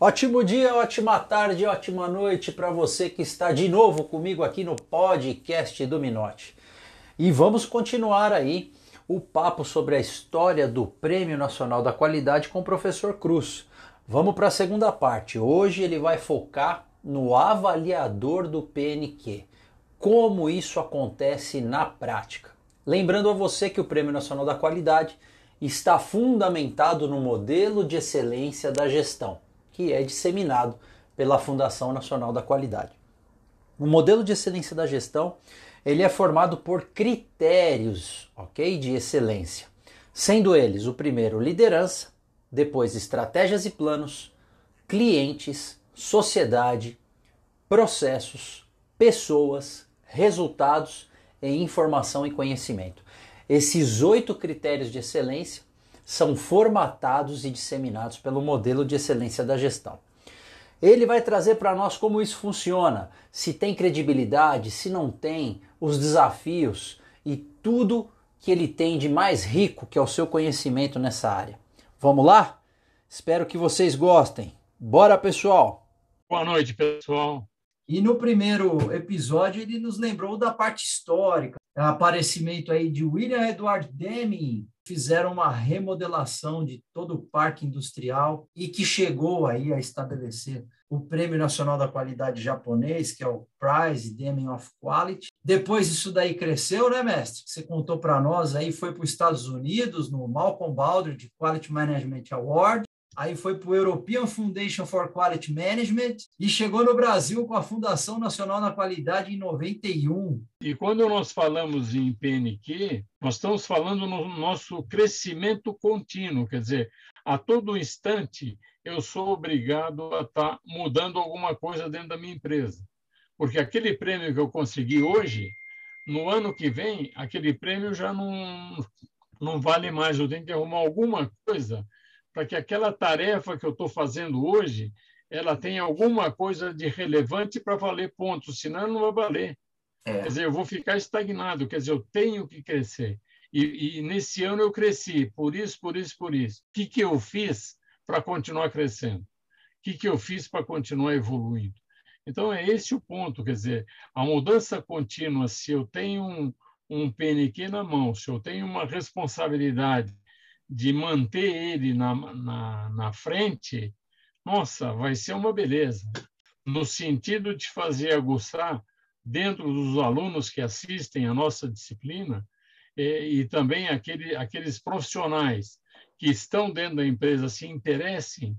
Ótimo dia, ótima tarde, ótima noite para você que está de novo comigo aqui no podcast do Minote. E vamos continuar aí o papo sobre a história do Prêmio Nacional da Qualidade com o professor Cruz. Vamos para a segunda parte. Hoje ele vai focar no avaliador do PNQ. Como isso acontece na prática. Lembrando a você que o Prêmio Nacional da Qualidade está fundamentado no modelo de excelência da gestão, que é disseminado pela Fundação Nacional da Qualidade. O modelo de excelência da gestão ele é formado por critérios, ok, de excelência, sendo eles o primeiro liderança, depois estratégias e planos, clientes, sociedade, processos, pessoas, resultados e informação e conhecimento. Esses oito critérios de excelência são formatados e disseminados pelo modelo de excelência da gestão. Ele vai trazer para nós como isso funciona, se tem credibilidade, se não tem, os desafios e tudo que ele tem de mais rico, que é o seu conhecimento nessa área. Vamos lá? Espero que vocês gostem. Bora, pessoal! Boa noite, pessoal. E no primeiro episódio ele nos lembrou da parte histórica, aparecimento aí de William Edward Deming, fizeram uma remodelação de todo o parque industrial e que chegou aí a estabelecer o Prêmio Nacional da Qualidade japonês, que é o Prize Deming of Quality. Depois isso daí cresceu, né, mestre? Você contou para nós aí, foi para os Estados Unidos, no Malcolm Baldrige Quality Management Award, aí foi para o European Foundation for Quality Management e chegou no Brasil com a Fundação Nacional da Qualidade em 91. E quando nós falamos em PNQ, nós estamos falando no nosso crescimento contínuo, quer dizer, a todo instante eu sou obrigado a estar tá mudando alguma coisa dentro da minha empresa. Porque aquele prêmio que eu consegui hoje, no ano que vem, aquele prêmio já não, não vale mais. Eu tenho que arrumar alguma coisa para que aquela tarefa que eu estou fazendo hoje ela tenha alguma coisa de relevante para valer pontos, senão não vai valer. É. Quer dizer, eu vou ficar estagnado, quer dizer, eu tenho que crescer. E, e, nesse ano eu cresci, por isso, por isso, por isso. O que, que eu fiz para continuar crescendo? O que, que eu fiz para continuar evoluindo? Então, é esse o ponto, quer dizer, a mudança contínua, se eu tenho um, um PNQ na mão, se eu tenho uma responsabilidade de manter ele na, na, na frente, nossa, vai ser uma beleza. No sentido de fazer aguçar dentro dos alunos que assistem a nossa disciplina e, e também aquele, aqueles profissionais que estão dentro da empresa se interessem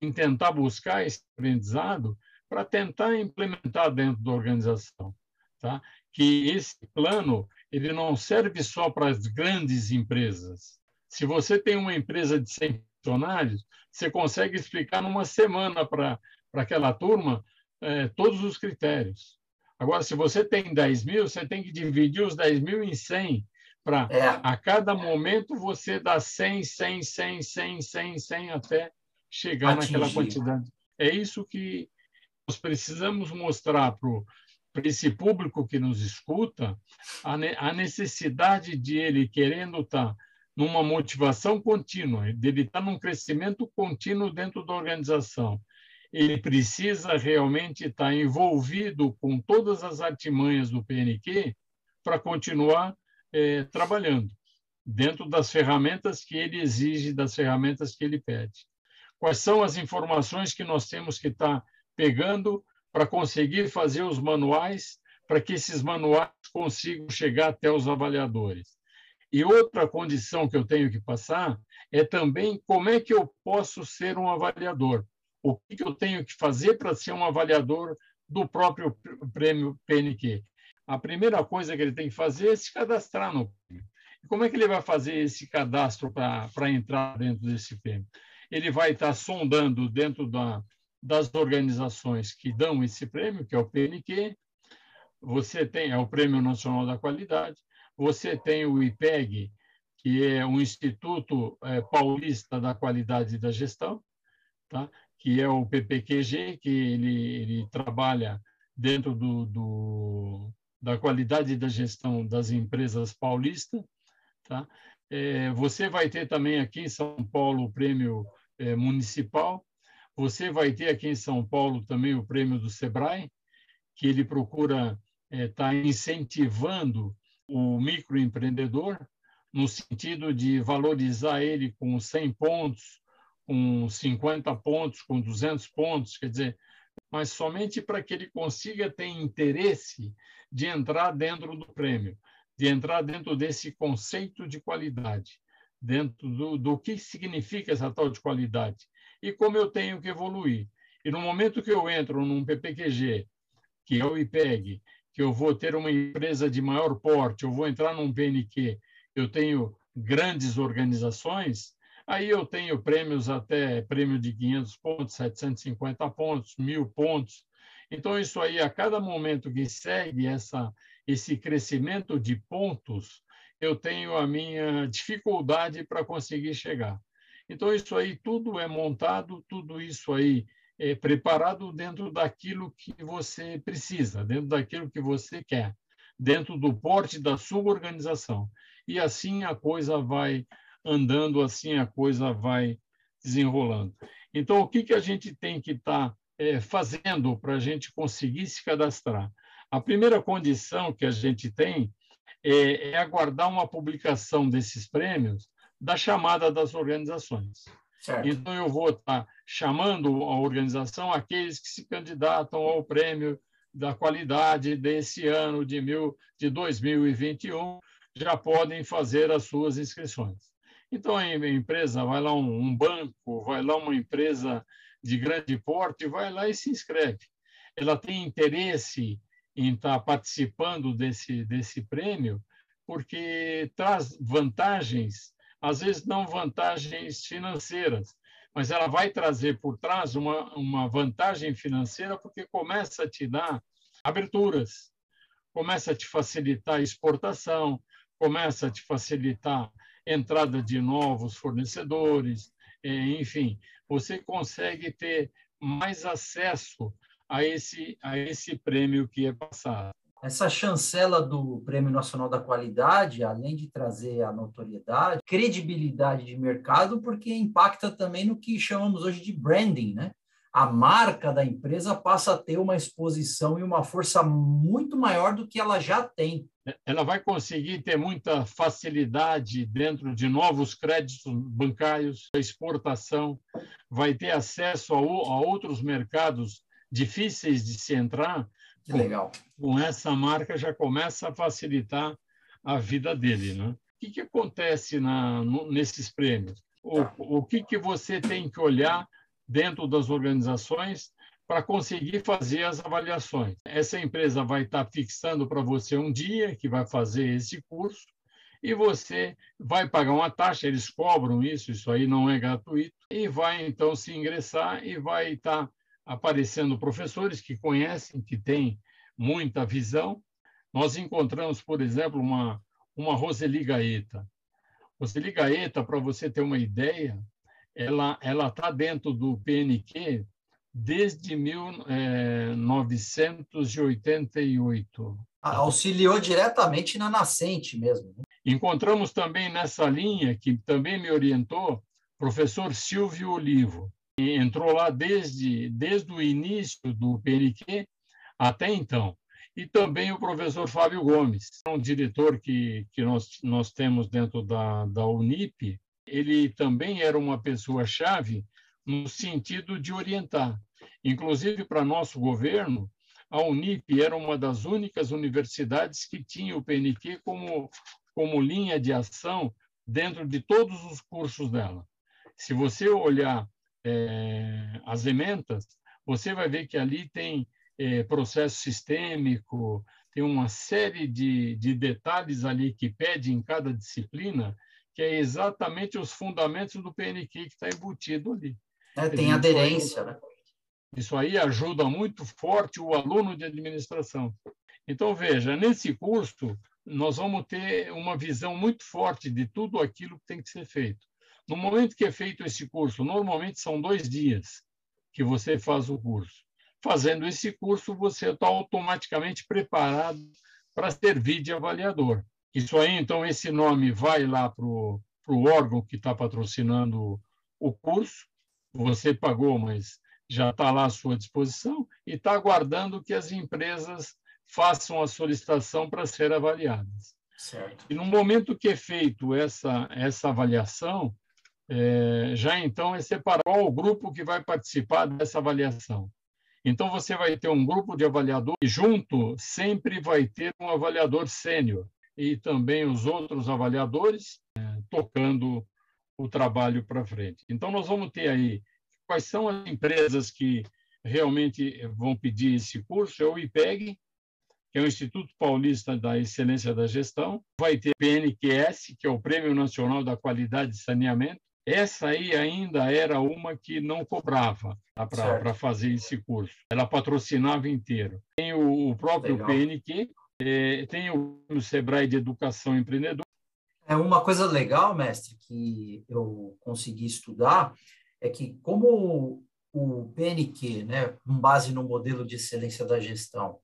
em tentar buscar esse aprendizado para tentar implementar dentro da organização, tá? Que esse plano ele não serve só para as grandes empresas, se você tem uma empresa de 100 funcionários, você consegue explicar numa semana para aquela turma é, todos os critérios. Agora, se você tem 10 mil, você tem que dividir os 10 mil em 100 para é. a cada momento você dar 100, 100, 100, 100, 100, 100 até chegar Atingir. naquela quantidade. É isso que nós precisamos mostrar para esse público que nos escuta a, a necessidade de ele querendo estar tá numa motivação contínua, dele estar num crescimento contínuo dentro da organização. Ele precisa realmente estar envolvido com todas as artimanhas do PNQ para continuar é, trabalhando dentro das ferramentas que ele exige, das ferramentas que ele pede. Quais são as informações que nós temos que estar pegando para conseguir fazer os manuais, para que esses manuais consigam chegar até os avaliadores? E outra condição que eu tenho que passar é também como é que eu posso ser um avaliador. O que eu tenho que fazer para ser um avaliador do próprio prêmio PNQ? A primeira coisa que ele tem que fazer é se cadastrar no prêmio. E como é que ele vai fazer esse cadastro para entrar dentro desse prêmio? Ele vai estar sondando dentro da, das organizações que dão esse prêmio, que é o PNQ, você tem é o Prêmio Nacional da Qualidade, você tem o IPEG, que é o Instituto é, Paulista da Qualidade da Gestão, tá? que é o PPQG, que ele, ele trabalha dentro do, do, da qualidade da gestão das empresas paulistas. Tá? É, você vai ter também aqui em São Paulo o prêmio é, municipal. Você vai ter aqui em São Paulo também o prêmio do Sebrae, que ele procura estar é, incentivando o microempreendedor no sentido de valorizar ele com 100 pontos, com 50 pontos, com 200 pontos, quer dizer, mas somente para que ele consiga ter interesse de entrar dentro do prêmio, de entrar dentro desse conceito de qualidade, dentro do, do que significa essa tal de qualidade e como eu tenho que evoluir. E no momento que eu entro num PPQG, que é o IPEG, que eu vou ter uma empresa de maior porte, eu vou entrar num PNQ, eu tenho grandes organizações, aí eu tenho prêmios até prêmio de 500 pontos, 750 pontos, 1.000 pontos. Então, isso aí, a cada momento que segue essa, esse crescimento de pontos, eu tenho a minha dificuldade para conseguir chegar. Então, isso aí tudo é montado, tudo isso aí é preparado dentro daquilo que você precisa, dentro daquilo que você quer, dentro do porte da sua organização e assim a coisa vai andando, assim a coisa vai desenrolando. Então, o que, que a gente tem que estar tá, é, fazendo para a gente conseguir se cadastrar? A primeira condição que a gente tem é, é aguardar uma publicação desses prêmios da chamada das organizações. Certo. Então, eu vou estar chamando a organização aqueles que se candidatam ao prêmio da qualidade desse ano de, mil, de 2021 já podem fazer as suas inscrições. Então, a empresa, vai lá um, um banco, vai lá uma empresa de grande porte, vai lá e se inscreve. Ela tem interesse em estar participando desse, desse prêmio, porque traz vantagens, às vezes não vantagens financeiras, mas ela vai trazer por trás uma, uma vantagem financeira porque começa a te dar aberturas, começa a te facilitar a exportação, começa a te facilitar entrada de novos fornecedores, é, enfim, você consegue ter mais acesso a esse, a esse prêmio que é passado. Essa chancela do Prêmio Nacional da Qualidade, além de trazer a notoriedade, credibilidade de mercado, porque impacta também no que chamamos hoje de branding, né? a marca da empresa passa a ter uma exposição e uma força muito maior do que ela já tem. Ela vai conseguir ter muita facilidade dentro de novos créditos bancários, exportação, vai ter acesso a, a outros mercados difíceis de se entrar. Que legal. Com essa marca já começa a facilitar a vida dele. Né? O que, que acontece na, no, nesses prêmios? O, o que, que você tem que olhar dentro das organizações para conseguir fazer as avaliações. Essa empresa vai estar fixando para você um dia que vai fazer esse curso e você vai pagar uma taxa, eles cobram isso, isso aí não é gratuito, e vai então se ingressar e vai estar aparecendo professores que conhecem, que têm muita visão. Nós encontramos, por exemplo, uma, uma Roseli Gaeta. Roseli Gaeta, para você ter uma ideia, ela ela está dentro do PNQ desde 1988. É, auxiliou diretamente na nascente mesmo. Né? Encontramos também nessa linha, que também me orientou, professor Silvio Olivo. Entrou lá desde, desde o início do PNQ até então. E também o professor Fábio Gomes, um diretor que, que nós, nós temos dentro da, da Unip, ele também era uma pessoa-chave no sentido de orientar. Inclusive, para nosso governo, a Unip era uma das únicas universidades que tinha o PNQ como, como linha de ação dentro de todos os cursos dela. Se você olhar é, as ementas, você vai ver que ali tem é, processo sistêmico, tem uma série de, de detalhes ali que pede em cada disciplina que é exatamente os fundamentos do PNQ que está embutido ali. É, tem aderência, né? Isso aí ajuda muito forte o aluno de administração. Então, veja, nesse curso, nós vamos ter uma visão muito forte de tudo aquilo que tem que ser feito. No momento que é feito esse curso, normalmente são dois dias que você faz o curso. Fazendo esse curso, você está automaticamente preparado para servir de avaliador. Isso aí, então, esse nome vai lá para o órgão que está patrocinando o curso. Você pagou, mas já está lá à sua disposição e está aguardando que as empresas façam a solicitação para ser avaliadas. Certo. E no momento que é feito essa, essa avaliação, é, já então é separar qual o grupo que vai participar dessa avaliação. Então, você vai ter um grupo de avaliadores e junto sempre vai ter um avaliador sênior e também os outros avaliadores é, tocando o trabalho para frente. Então, nós vamos ter aí quais são as empresas que realmente vão pedir esse curso, é o IPEG, que é o Instituto Paulista da Excelência da Gestão, vai ter PNQS, que é o Prêmio Nacional da Qualidade de Saneamento. Essa aí ainda era uma que não cobrava tá, para fazer esse curso. Ela patrocinava inteiro. Tem o, o próprio Legal. PNQ, é, tem o, o Sebrae de Educação Empreendedor. É uma coisa legal, mestre, que eu consegui estudar, é que como o PNQ, né, com base no modelo de excelência da gestão,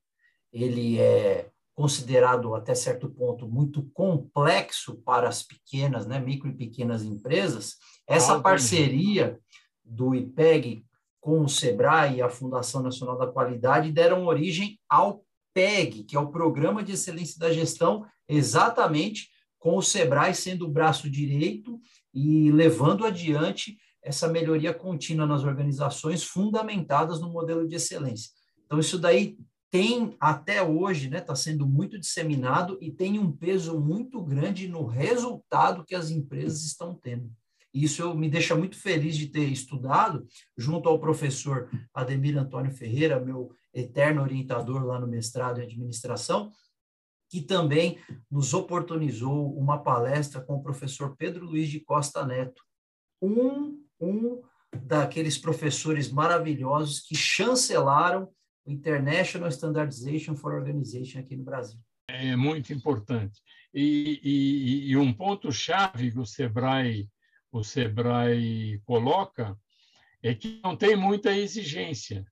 ele é considerado até certo ponto muito complexo para as pequenas, né, micro e pequenas empresas, essa parceria do IPEG com o SEBRAE e a Fundação Nacional da Qualidade deram origem ao PEG, que é o Programa de Excelência da Gestão, exatamente com o SEBRAE sendo o braço direito e levando adiante essa melhoria contínua nas organizações fundamentadas no modelo de excelência. Então, isso daí tem até hoje, está né, sendo muito disseminado e tem um peso muito grande no resultado que as empresas estão tendo. Isso eu, me deixa muito feliz de ter estudado junto ao professor Ademir Antônio Ferreira, meu eterno orientador lá no mestrado em administração, que também nos oportunizou uma palestra com o professor Pedro Luiz de Costa Neto, um, um daqueles professores maravilhosos que chancelaram o International Standardization for Organization aqui no Brasil. É muito importante. E, e, e um ponto-chave que o Sebrae, o Sebrae coloca é que não tem muita exigência.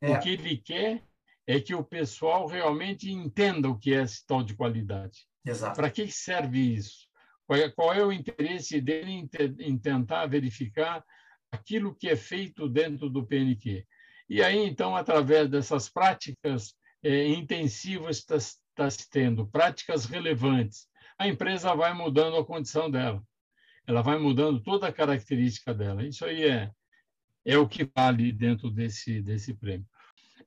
É. O que ele quer é que o pessoal realmente entenda o que é esse tal de qualidade. Para que serve isso? Qual é, qual é, o interesse dele em, te, em tentar verificar aquilo que é feito dentro do PNQ? E aí, então, através dessas práticas é, intensivas, está tá se tendo práticas relevantes, a empresa vai mudando a condição dela. Ela vai mudando toda a característica dela. Isso aí é, é o que vale dentro desse, desse prêmio.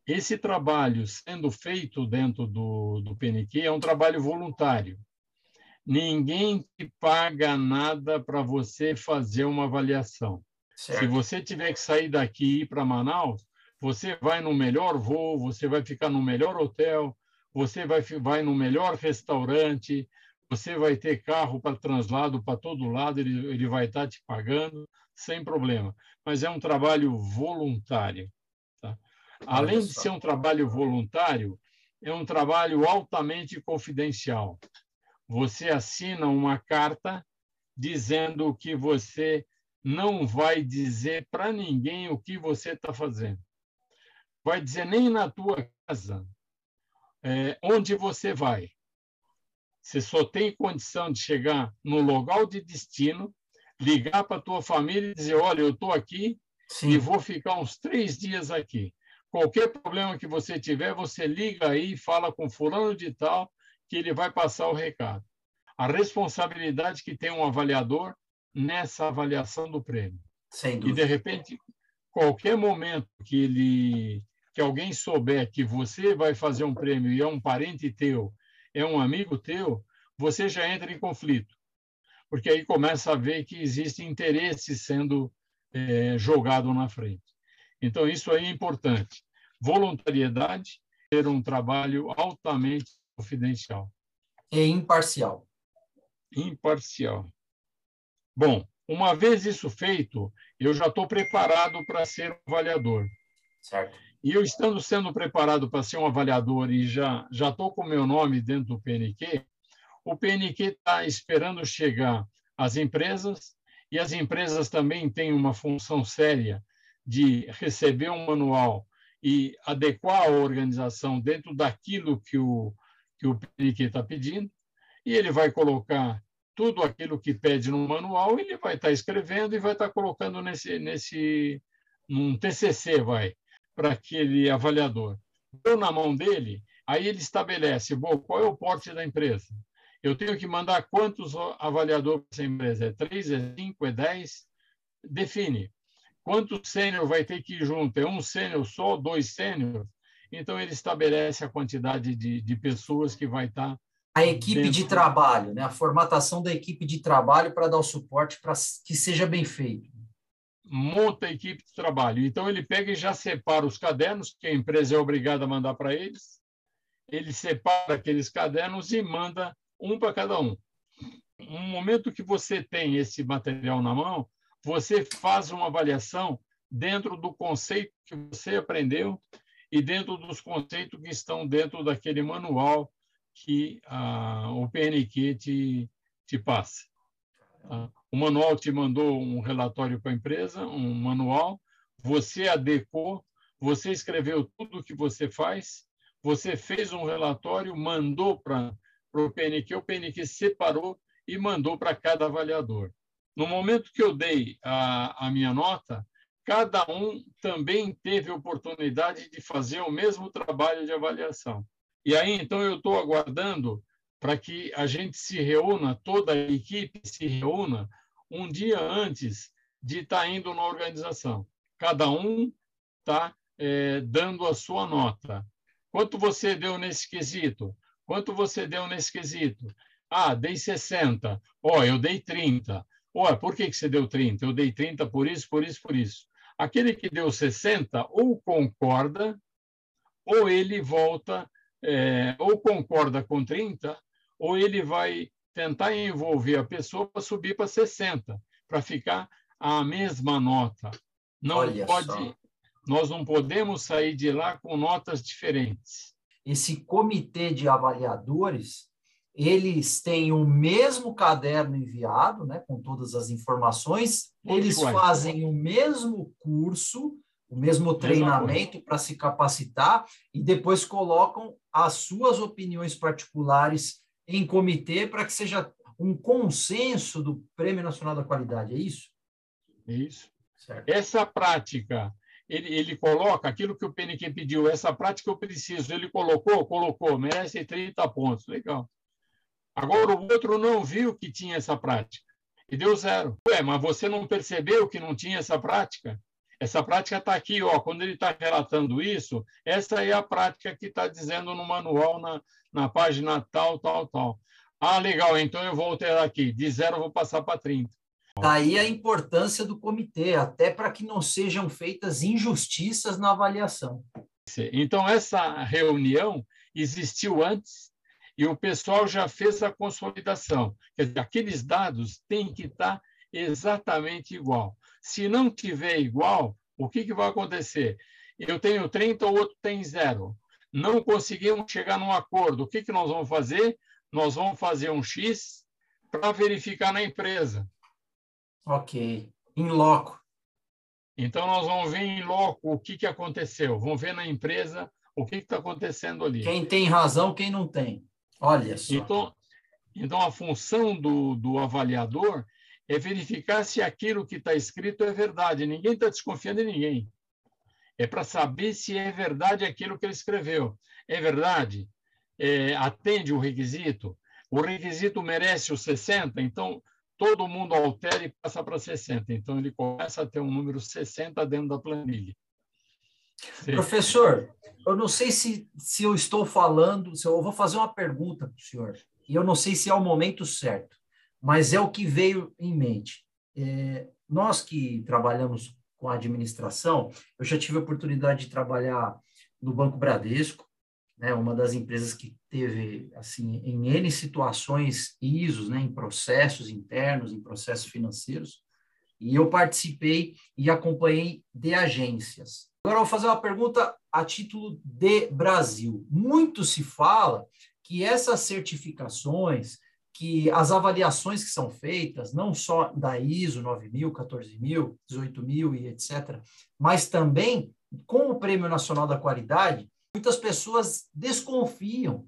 Esse trabalho sendo feito dentro do, do PNQ é um trabalho voluntário. Ninguém te paga nada para você fazer uma avaliação. Certo. Se você tiver que sair daqui e ir para Manaus, você vai no melhor voo, você vai ficar no melhor hotel, você vai, vai no melhor restaurante, você vai ter carro para translado para todo lado, ele, ele vai estar tá te pagando sem problema. Mas é um trabalho voluntário. Tá? Além de ser um trabalho voluntário, é um trabalho altamente confidencial. Você assina uma carta dizendo que você não vai dizer para ninguém o que você está fazendo vai dizer nem na tua casa é, onde você vai. Você só tem condição de chegar no local de destino, ligar para a tua família e dizer, olha, eu estou aqui Sim. e vou ficar uns três dias aqui. Qualquer problema que você tiver, você liga aí, fala com fulano de tal, que ele vai passar o recado. A responsabilidade que tem um avaliador nessa avaliação do prêmio. E, de repente, qualquer momento que ele que alguém souber que você vai fazer um prêmio e é um parente teu, é um amigo teu, você já entra em conflito. Porque aí começa a ver que existe interesse sendo é, jogado na frente. Então, isso aí é importante. Voluntariedade, ter um trabalho altamente confidencial. E imparcial. Imparcial. Bom, uma vez isso feito, eu já estou preparado para ser avaliador. Certo. E eu estando sendo preparado para ser um avaliador e já já estou com meu nome dentro do PNQ, o PNQ está esperando chegar às empresas e as empresas também têm uma função séria de receber um manual e adequar a organização dentro daquilo que o que o PNQ está pedindo. e ele vai colocar tudo aquilo que pede no manual, ele vai estar escrevendo e vai estar colocando nesse, nesse num TCC, vai, para aquele avaliador. Deu na mão dele, aí ele estabelece, bom, qual é o porte da empresa? Eu tenho que mandar quantos avaliadores para essa empresa? É 3, é 5, é 10? Define. Quantos sênior vai ter que ir junto? É um sênior só, dois sênior? Então, ele estabelece a quantidade de, de pessoas que vai estar a equipe dentro... de trabalho, né? a formatação da equipe de trabalho para dar o suporte para que seja bem feito. Monta a equipe de trabalho. Então, ele pega e já separa os cadernos, que a empresa é obrigada a mandar para eles. Ele separa aqueles cadernos e manda um para cada um. No momento que você tem esse material na mão, você faz uma avaliação dentro do conceito que você aprendeu e dentro dos conceitos que estão dentro daquele manual que ah, o PNQ te, te passa. Tá? O manual te mandou um relatório para a empresa, um manual, você adequou, você escreveu tudo o que você faz, você fez um relatório, mandou para o PNQ, o PNQ separou e mandou para cada avaliador. No momento que eu dei a, a minha nota, cada um também teve oportunidade de fazer o mesmo trabalho de avaliação. E aí, então, eu estou aguardando para que a gente se reúna, toda a equipe se reúna um dia antes de estar tá indo na organização. Cada um está é, dando a sua nota. Quanto você deu nesse quesito? Quanto você deu nesse quesito? Ah, dei 60. Ó, oh, eu dei 30. Ó, oh, por que, que você deu 30? Eu dei 30 por isso, por isso, por isso. Aquele que deu 60 ou concorda, ou ele volta é, ou concorda com 30, ou ele vai tentar envolver a pessoa para subir para 60, para ficar a mesma nota. Não Olha pode, só. nós não podemos sair de lá com notas diferentes. Esse comitê de avaliadores, eles têm o mesmo caderno enviado, né, com todas as informações, eles fazem o mesmo curso, o mesmo treinamento para se capacitar e depois colocam as suas opiniões particulares em comitê para que seja um consenso do Prêmio Nacional da Qualidade, é isso? Isso. Certo. Essa prática, ele, ele coloca aquilo que o PNQ pediu, essa prática eu preciso, ele colocou, colocou, merece 30 pontos, legal. Agora o outro não viu que tinha essa prática e deu zero. Ué, mas você não percebeu que não tinha essa prática? Essa prática está aqui, ó. Quando ele está relatando isso, essa é a prática que está dizendo no manual, na, na página tal, tal, tal. Ah, legal, então eu vou alterar aqui. De zero eu vou passar para 30. Daí a importância do comitê, até para que não sejam feitas injustiças na avaliação. Então, essa reunião existiu antes e o pessoal já fez a consolidação. Quer dizer, aqueles dados têm que estar exatamente igual. Se não tiver igual, o que, que vai acontecer? Eu tenho 30, o outro tem zero. Não conseguimos chegar num acordo. O que, que nós vamos fazer? Nós vamos fazer um X para verificar na empresa. Ok. Em loco. Então, nós vamos ver em loco o que, que aconteceu. Vamos ver na empresa o que está acontecendo ali. Quem tem razão, quem não tem. Olha só. Então, então a função do, do avaliador é verificar se aquilo que está escrito é verdade. Ninguém está desconfiando de ninguém. É para saber se é verdade aquilo que ele escreveu. É verdade? É, atende o requisito? O requisito merece os 60, então todo mundo altera e passa para 60. Então ele começa a ter um número 60 dentro da planilha. Sim. Professor, eu não sei se, se eu estou falando, se eu vou fazer uma pergunta para o senhor, e eu não sei se é o momento certo mas é o que veio em mente. É, nós que trabalhamos com a administração, eu já tive a oportunidade de trabalhar no Banco Bradesco, né, uma das empresas que teve, assim, em N situações ISOs, né, em processos internos, em processos financeiros, e eu participei e acompanhei de agências. Agora eu vou fazer uma pergunta a título de Brasil. Muito se fala que essas certificações, que as avaliações que são feitas, não só da ISO 9000, 14000, 18000 e etc., mas também com o Prêmio Nacional da Qualidade, muitas pessoas desconfiam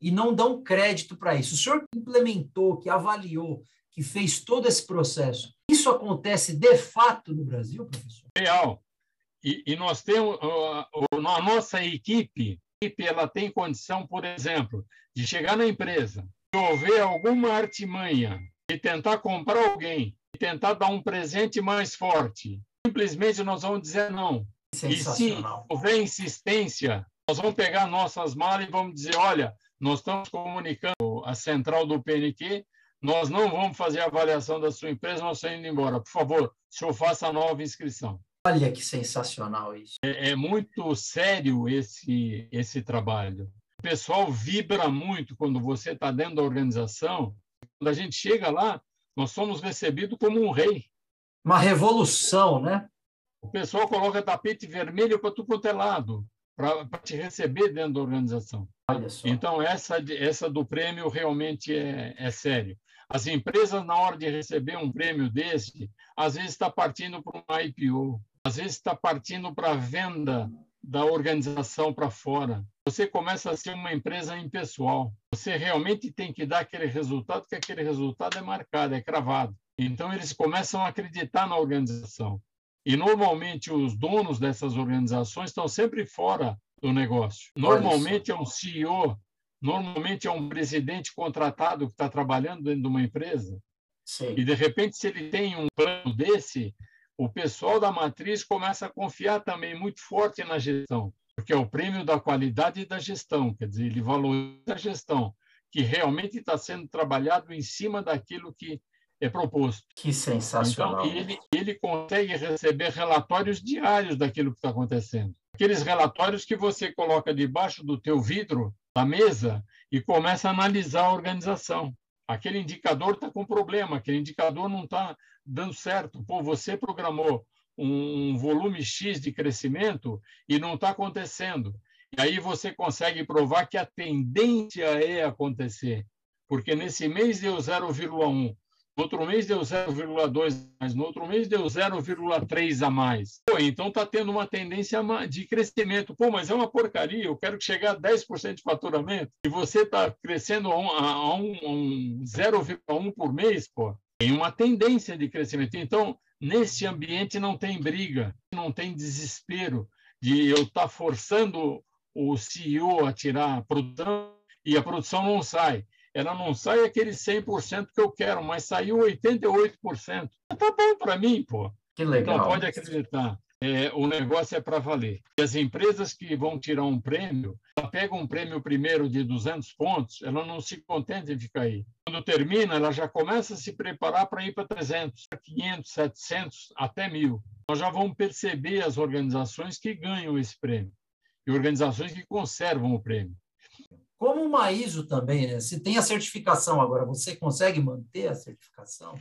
e não dão crédito para isso. O senhor que implementou, que avaliou, que fez todo esse processo, isso acontece de fato no Brasil, professor? Real. E, e nós temos a, a nossa equipe, ela tem condição, por exemplo, de chegar na empresa, houver alguma artimanha de tentar comprar alguém, de tentar dar um presente mais forte, simplesmente nós vamos dizer não. E se houver insistência, nós vamos pegar nossas malas e vamos dizer, olha, nós estamos comunicando a central do PNQ, nós não vamos fazer a avaliação da sua empresa, nós estamos indo embora. Por favor, o senhor faça a nova inscrição. Olha que sensacional isso. É, é muito sério esse, esse trabalho. O pessoal vibra muito quando você está dentro da organização. Quando a gente chega lá, nós somos recebidos como um rei. Uma revolução, né? O pessoal coloca tapete vermelho para tudo quanto é lado, para te receber dentro da organização. Então, essa, essa do prêmio realmente é, é sério. As empresas, na hora de receber um prêmio desse, às vezes está partindo para um IPO, às vezes está partindo para a venda da organização para fora. Você começa a ser uma empresa impessoal. Você realmente tem que dar aquele resultado, que aquele resultado é marcado, é cravado. Então, eles começam a acreditar na organização. E, normalmente, os donos dessas organizações estão sempre fora do negócio. Normalmente, é um CEO, normalmente, é um presidente contratado que está trabalhando dentro de uma empresa. Sim. E, de repente, se ele tem um plano desse, o pessoal da matriz começa a confiar também muito forte na gestão, porque é o prêmio da qualidade da gestão, quer dizer, ele valoriza a gestão, que realmente está sendo trabalhado em cima daquilo que é proposto. Que sensacional. Então, ele, ele consegue receber relatórios diários daquilo que está acontecendo. Aqueles relatórios que você coloca debaixo do teu vidro da mesa e começa a analisar a organização. Aquele indicador está com problema, aquele indicador não está dando certo. Pô, você programou um volume X de crescimento e não está acontecendo. E aí você consegue provar que a tendência é acontecer. Porque nesse mês deu 0,1, no outro mês deu 0,2 mais, no outro mês deu 0,3 a mais. Pô, então está tendo uma tendência de crescimento. Pô, mas é uma porcaria, eu quero chegar a 10% de faturamento e você está crescendo a um, a um, um 0,1 por mês, pô. Tem uma tendência de crescimento. Então, nesse ambiente não tem briga, não tem desespero de eu estar tá forçando o CEO a tirar a produção e a produção não sai ela não sai aquele 100% que eu quero, mas saiu 88%. Tá bom para mim, pô. Que legal. Então pode acreditar. É, o negócio é para valer. E as empresas que vão tirar um prêmio, ela pega um prêmio primeiro de 200 pontos, ela não se contenta em ficar aí. Quando termina, ela já começa a se preparar para ir para 300, 500, 700, até 1.000. Nós já vamos perceber as organizações que ganham esse prêmio e organizações que conservam o prêmio. Como uma ISO também, né? Se tem a certificação agora, você consegue manter a certificação?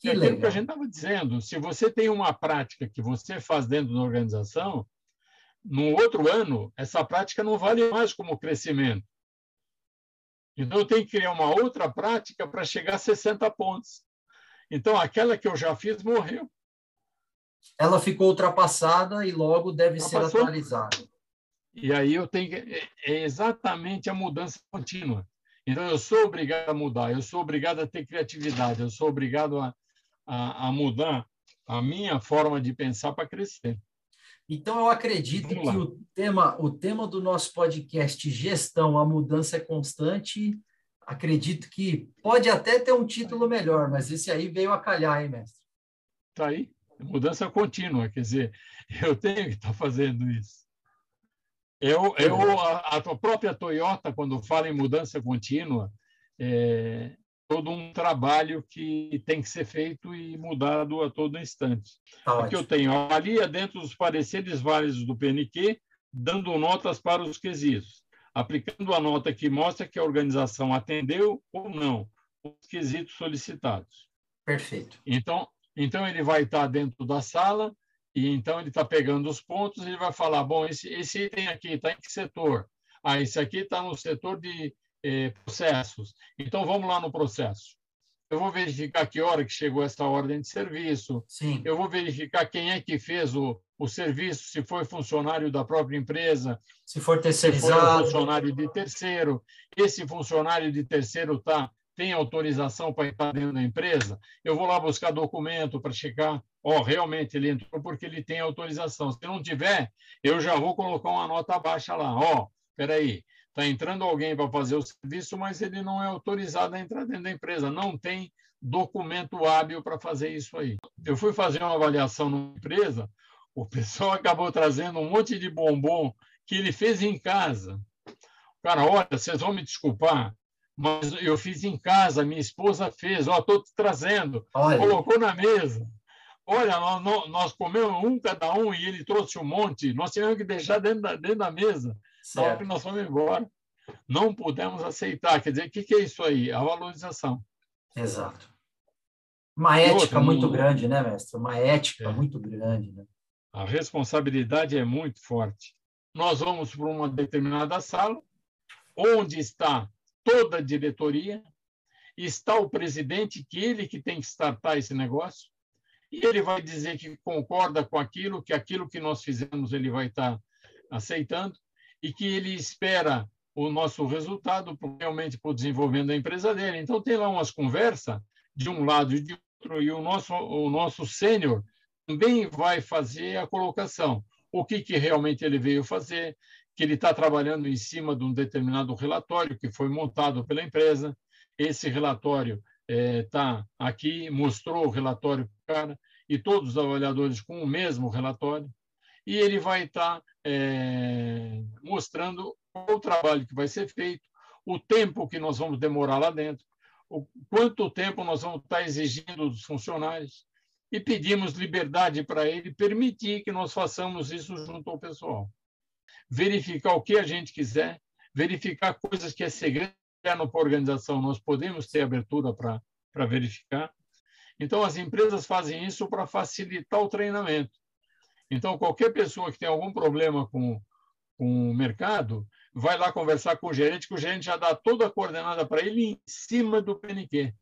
Que é legal. que a gente estava dizendo. Se você tem uma prática que você faz dentro da organização, no outro ano, essa prática não vale mais como crescimento. Então, eu tenho que criar uma outra prática para chegar a 60 pontos. Então, aquela que eu já fiz morreu. Ela ficou ultrapassada e logo deve ser atualizada. E aí eu tenho que, é, é exatamente a mudança contínua. Então eu sou obrigado a mudar, eu sou obrigado a ter criatividade, eu sou obrigado a, a, a mudar a minha forma de pensar para crescer. Então eu acredito que o tema, o tema do nosso podcast gestão, a mudança é constante. Acredito que pode até ter um título melhor, mas esse aí veio a calhar, hein, mestre? Está aí, mudança contínua, quer dizer, eu tenho que estar tá fazendo isso. Eu, eu, a, a própria Toyota, quando fala em mudança contínua, é todo um trabalho que tem que ser feito e mudado a todo instante. Tá Aqui eu tenho avalia dentro dos pareceres válidos do PNQ, dando notas para os quesitos, aplicando a nota que mostra que a organização atendeu ou não os quesitos solicitados. Perfeito. Então, então ele vai estar dentro da sala e então ele está pegando os pontos e ele vai falar, bom, esse, esse item aqui está em que setor? Ah, esse aqui está no setor de eh, processos. Então vamos lá no processo. eu vou verificar que hora que chegou essa ordem de serviço, Sim. eu vou verificar quem é que fez o, o serviço, se foi funcionário da própria empresa, se for terceirizado, se foi um funcionário de terceiro, esse funcionário de terceiro tá tem autorização para estar dentro da empresa, eu vou lá buscar documento para checar, ó, oh, realmente ele entrou porque ele tem autorização. Se não tiver, eu já vou colocar uma nota baixa lá, ó, oh, peraí, está entrando alguém para fazer o serviço, mas ele não é autorizado a entrar dentro da empresa, não tem documento hábil para fazer isso aí. Eu fui fazer uma avaliação numa empresa, o pessoal acabou trazendo um monte de bombom que ele fez em casa. Cara, olha, vocês vão me desculpar, mas eu fiz em casa, minha esposa fez, ó, estou te trazendo, olha. colocou na mesa. Olha, nós, nós comemos um cada um e ele trouxe um monte, nós tivemos que deixar dentro da, dentro da mesa. Só que nós fomos embora. Não pudemos aceitar. Quer dizer, o que, que é isso aí? A valorização. Exato. Uma ética muito grande, né, mestre? Uma ética é. muito grande. Né? A responsabilidade é muito forte. Nós vamos para uma determinada sala, onde está toda a diretoria, está o presidente, que ele que tem que startar esse negócio, e ele vai dizer que concorda com aquilo, que aquilo que nós fizemos ele vai estar aceitando, e que ele espera o nosso resultado realmente para o desenvolvimento da empresa dele. Então, tem lá umas conversas de um lado e de outro, e o nosso, o nosso sênior também vai fazer a colocação. O que, que realmente ele veio fazer, que ele está trabalhando em cima de um determinado relatório que foi montado pela empresa. Esse relatório está é, aqui, mostrou o relatório para o cara, e todos os avaliadores com o mesmo relatório e ele vai estar é, mostrando o trabalho que vai ser feito, o tempo que nós vamos demorar lá dentro, o quanto tempo nós vamos estar exigindo dos funcionários e pedimos liberdade para ele permitir que nós façamos isso junto ao pessoal. Verificar o que a gente quiser, verificar coisas que é segredo para a organização, nós podemos ter abertura para verificar. Então, as empresas fazem isso para facilitar o treinamento. Então, qualquer pessoa que tem algum problema com, com o mercado, vai lá conversar com o gerente, que o gerente já dá toda a coordenada para ele em cima do PNQ,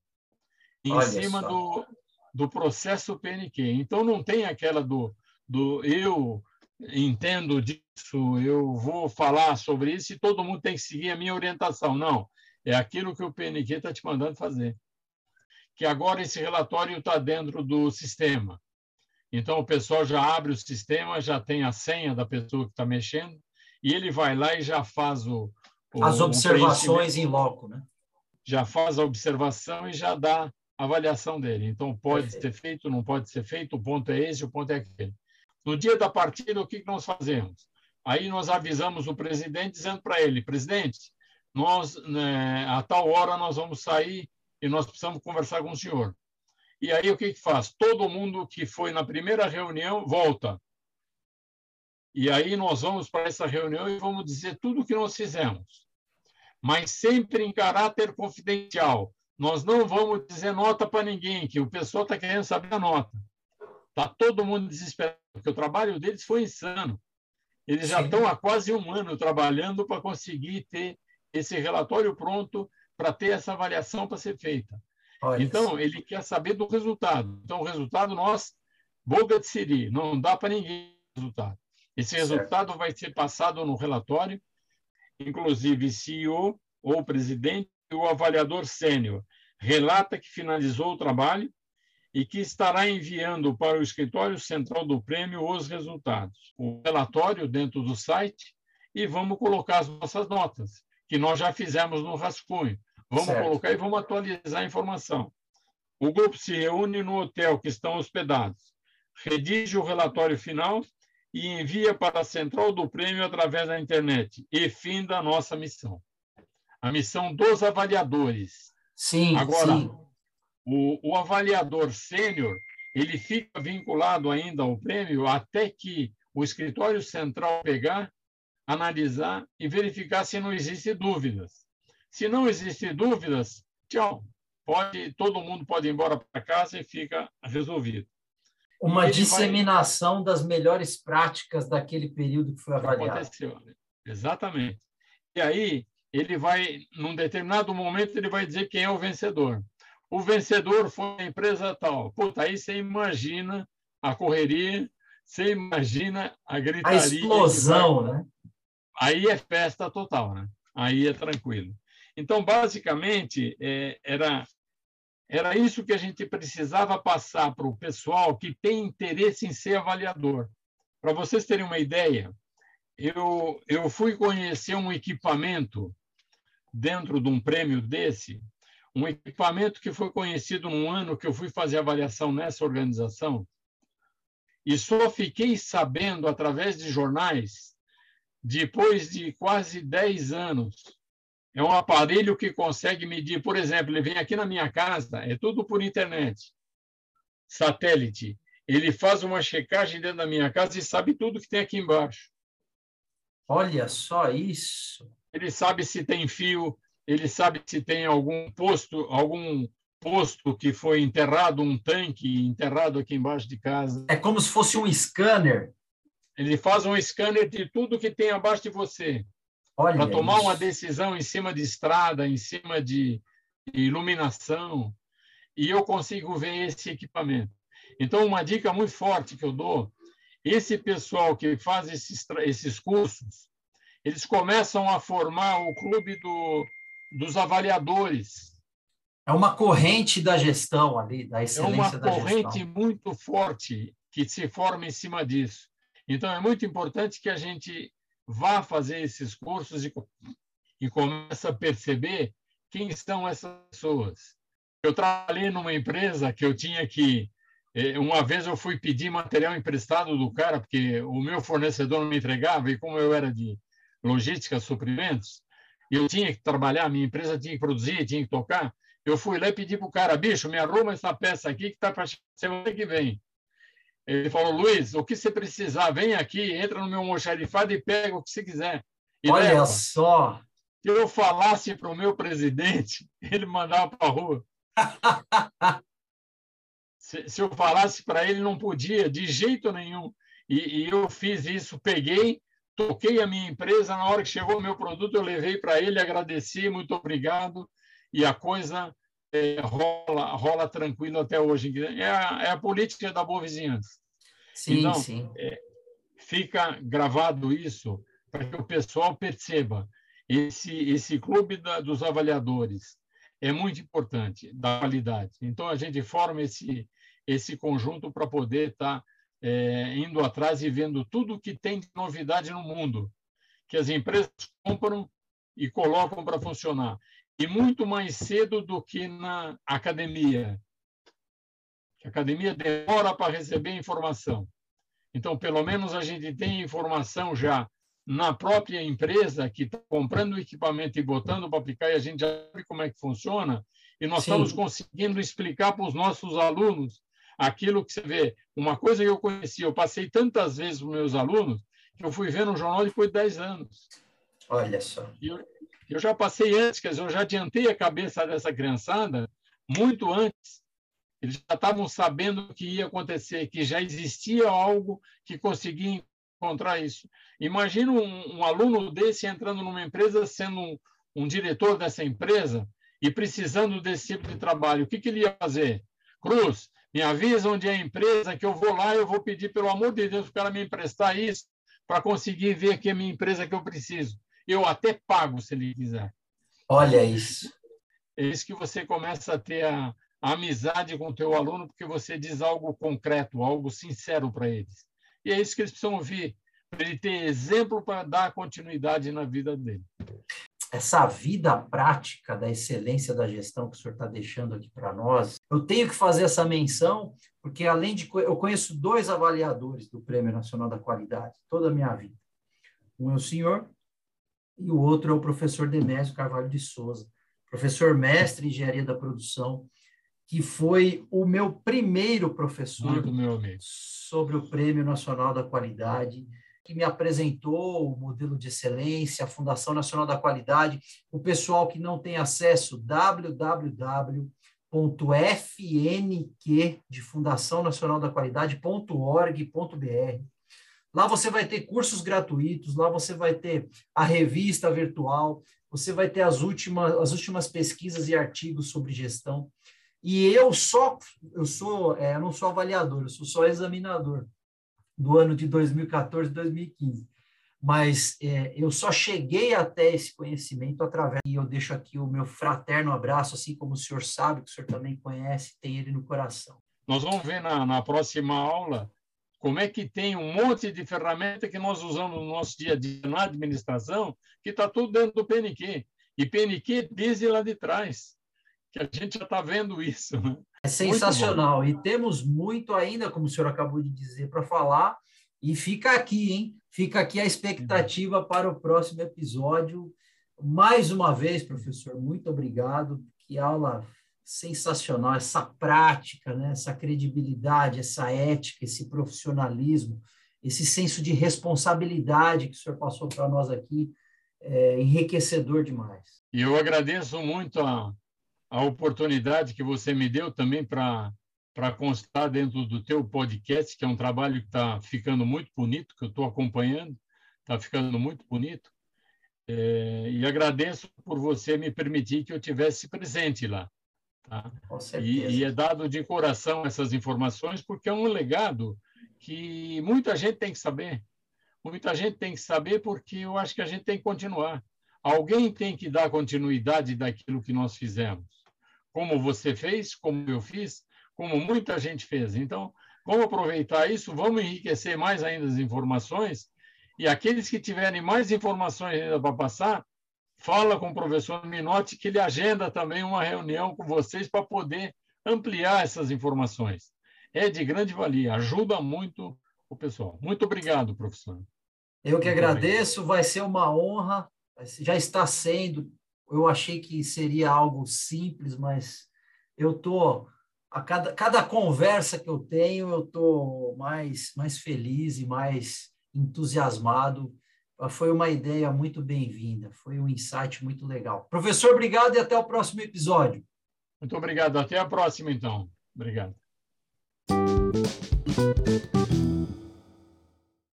em Olha cima do, do processo PNQ. Então, não tem aquela do, do eu entendo disso, eu vou falar sobre isso e todo mundo tem que seguir a minha orientação. Não, é aquilo que o PNQ está te mandando fazer. Que agora esse relatório está dentro do sistema. Então, o pessoal já abre o sistema, já tem a senha da pessoa que está mexendo, e ele vai lá e já faz o. o As observações em loco, né? Já faz a observação e já dá a avaliação dele. Então, pode Perfeito. ser feito, não pode ser feito, o ponto é esse, o ponto é aquele. No dia da partida, o que nós fazemos? Aí nós avisamos o presidente, dizendo para ele: presidente, nós, né, a tal hora nós vamos sair e nós precisamos conversar com o senhor. E aí o que, que faz? Todo mundo que foi na primeira reunião volta. E aí nós vamos para essa reunião e vamos dizer tudo o que nós fizemos. Mas sempre em caráter confidencial. Nós não vamos dizer nota para ninguém, que o pessoal está querendo saber a nota. Está todo mundo desesperado, porque o trabalho deles foi insano. Eles já Sim. estão há quase um ano trabalhando para conseguir ter esse relatório pronto, para ter essa avaliação para ser feita. Olha então, isso. ele quer saber do resultado. Então, o resultado, nós, boca de siri, não dá para ninguém o resultado. Esse certo. resultado vai ser passado no relatório, inclusive CEO ou presidente ou avaliador sênior relata que finalizou o trabalho e que estará enviando para o escritório central do prêmio os resultados. O relatório dentro do site e vamos colocar as nossas notas, que nós já fizemos no rascunho. Vamos certo. colocar e vamos atualizar a informação. O grupo se reúne no hotel que estão hospedados, redige o relatório final e envia para a central do prêmio através da internet. E fim da nossa missão. A missão dos avaliadores. Sim, Agora, sim. O, o avaliador sênior, ele fica vinculado ainda ao prêmio até que o escritório central pegar, analisar e verificar se não existem dúvidas. Se não existem dúvidas, tchau. Pode, todo mundo pode ir embora para casa e fica resolvido. Uma disseminação vai... das melhores práticas daquele período que foi avaliado. Aconteceu. Exatamente. E aí, ele vai, num determinado momento, ele vai dizer quem é o vencedor. O vencedor foi a empresa tal. Puta, aí você imagina a correria, você imagina a gritaria. A explosão, vai... né? Aí é festa total, né? Aí é tranquilo. Então, basicamente, é, era, era isso que a gente precisava passar para o pessoal que tem interesse em ser avaliador. Para vocês terem uma ideia, eu, eu fui conhecer um equipamento dentro de um prêmio desse, um equipamento que foi conhecido no ano que eu fui fazer avaliação nessa organização, e só fiquei sabendo através de jornais depois de quase 10 anos. É um aparelho que consegue medir, por exemplo, ele vem aqui na minha casa, é tudo por internet, satélite. Ele faz uma checagem dentro da minha casa e sabe tudo que tem aqui embaixo. Olha só isso. Ele sabe se tem fio, ele sabe se tem algum posto, algum posto que foi enterrado, um tanque enterrado aqui embaixo de casa. É como se fosse um scanner. Ele faz um scanner de tudo que tem abaixo de você. Para tomar isso. uma decisão em cima de estrada, em cima de iluminação. E eu consigo ver esse equipamento. Então, uma dica muito forte que eu dou esse pessoal que faz esses, esses cursos, eles começam a formar o clube do, dos avaliadores. É uma corrente da gestão ali, da excelência da gestão. É uma corrente muito forte que se forma em cima disso. Então, é muito importante que a gente vá fazer esses cursos e, e comece a perceber quem são essas pessoas. Eu trabalhei numa empresa que eu tinha que é, uma vez eu fui pedir material emprestado do cara, porque o meu fornecedor não me entregava, e como eu era de logística, suprimentos, eu tinha que trabalhar, minha empresa tinha que produzir, tinha que tocar. Eu fui lá e pedi para o cara, bicho, me arruma essa peça aqui que está para semana que vem. Ele falou, Luiz, o que você precisar, vem aqui, entra no meu moxarifado e pega o que você quiser. E Olha leva. só! Se eu falasse para o meu presidente, ele mandava para a rua. Se, se eu falasse para ele, não podia, de jeito nenhum. E, e, eu fiz isso, peguei, toquei a minha empresa. Na hora que chegou o meu produto, eu levei para ele, agradeci, muito obrigado. E a coisa é, rola, rola tranquilo até hoje. É a, é a política da boa vizinhança. Sim, então, sim. É, fica gravado isso para que o pessoal perceba esse, esse clube da, dos avaliadores é muito importante da qualidade. Então a gente forma esse esse conjunto para poder estar tá, é, indo atrás e vendo tudo que tem de novidade no mundo, que as empresas compram e colocam para funcionar. E muito mais cedo do que na academia. A academia demora para receber informação. Então, pelo menos a gente tem informação já na própria empresa que está comprando o equipamento e botando para aplicar, e a gente já sabe como é que funciona, e nós Sim. estamos conseguindo explicar para os nossos alunos aquilo que você vê. Uma coisa que eu conheci, eu passei tantas vezes para meus alunos, que eu fui ver no jornal depois de 10 anos. Olha só. Eu, eu já passei antes, quer dizer, eu já adiantei a cabeça dessa criançada muito antes. Eles já estavam sabendo o que ia acontecer, que já existia algo que conseguia encontrar isso. Imagina um, um aluno desse entrando numa empresa, sendo um, um, diretor dessa empresa e precisando desse tipo de trabalho. O que, que ele ia fazer? Cruz, me avisa onde é a empresa, que eu vou lá, eu vou pedir, pelo amor de Deus, para me emprestar isso, para conseguir ver que é a minha empresa que eu preciso. Eu até pago se ele quiser. Olha isso. É isso que você começa a ter a, a amizade com o teu aluno, porque você diz algo concreto, algo sincero para eles. E é isso que eles precisam ouvir, para ele ter exemplo para dar continuidade na vida dele essa vida prática da excelência da gestão que o senhor está deixando aqui para nós, eu tenho que fazer essa menção, porque além de. Eu conheço dois avaliadores do Prêmio Nacional da Qualidade toda a minha vida. Um é o senhor e o outro é o professor Demésio Carvalho de Souza, professor mestre em engenharia da produção, que foi o meu primeiro professor sobre o Prêmio Nacional da Qualidade que me apresentou o modelo de excelência, a Fundação Nacional da Qualidade, o pessoal que não tem acesso, www.fnq de Fundação Nacional da Qualidade.org.br. Lá você vai ter cursos gratuitos, lá você vai ter a revista virtual, você vai ter as últimas, as últimas pesquisas e artigos sobre gestão. E eu só, eu sou, é, não sou avaliador, eu sou só examinador do ano de 2014 e 2015. Mas é, eu só cheguei até esse conhecimento através, e eu deixo aqui o meu fraterno abraço, assim como o senhor sabe, que o senhor também conhece, tem ele no coração. Nós vamos ver na, na próxima aula como é que tem um monte de ferramenta que nós usamos no nosso dia a dia na administração, que está tudo dentro do PNQ. E PNQ desde lá de trás que a gente já está vendo isso. Né? É sensacional. E temos muito ainda, como o senhor acabou de dizer, para falar. E fica aqui, hein? Fica aqui a expectativa uhum. para o próximo episódio. Mais uma vez, professor, muito obrigado. Que aula sensacional, essa prática, né? essa credibilidade, essa ética, esse profissionalismo, esse senso de responsabilidade que o senhor passou para nós aqui, é enriquecedor demais. E eu agradeço muito a, a oportunidade que você me deu também para para constar dentro do teu podcast, que é um trabalho que está ficando muito bonito, que eu estou acompanhando, está ficando muito bonito. É, e agradeço por você me permitir que eu tivesse presente lá. Tá? E, e é dado de coração essas informações, porque é um legado que muita gente tem que saber. Muita gente tem que saber, porque eu acho que a gente tem que continuar. Alguém tem que dar continuidade daquilo que nós fizemos como você fez, como eu fiz, como muita gente fez. Então, vamos aproveitar isso, vamos enriquecer mais ainda as informações e aqueles que tiverem mais informações ainda para passar, fala com o professor Minotti que ele agenda também uma reunião com vocês para poder ampliar essas informações. É de grande valia, ajuda muito o pessoal. Muito obrigado, professor. Eu que agradeço, vai ser uma honra, já está sendo eu achei que seria algo simples, mas eu tô a cada, cada conversa que eu tenho, eu tô mais mais feliz e mais entusiasmado. Foi uma ideia muito bem-vinda, foi um insight muito legal. Professor, obrigado e até o próximo episódio. Muito obrigado. Até a próxima, então. Obrigado.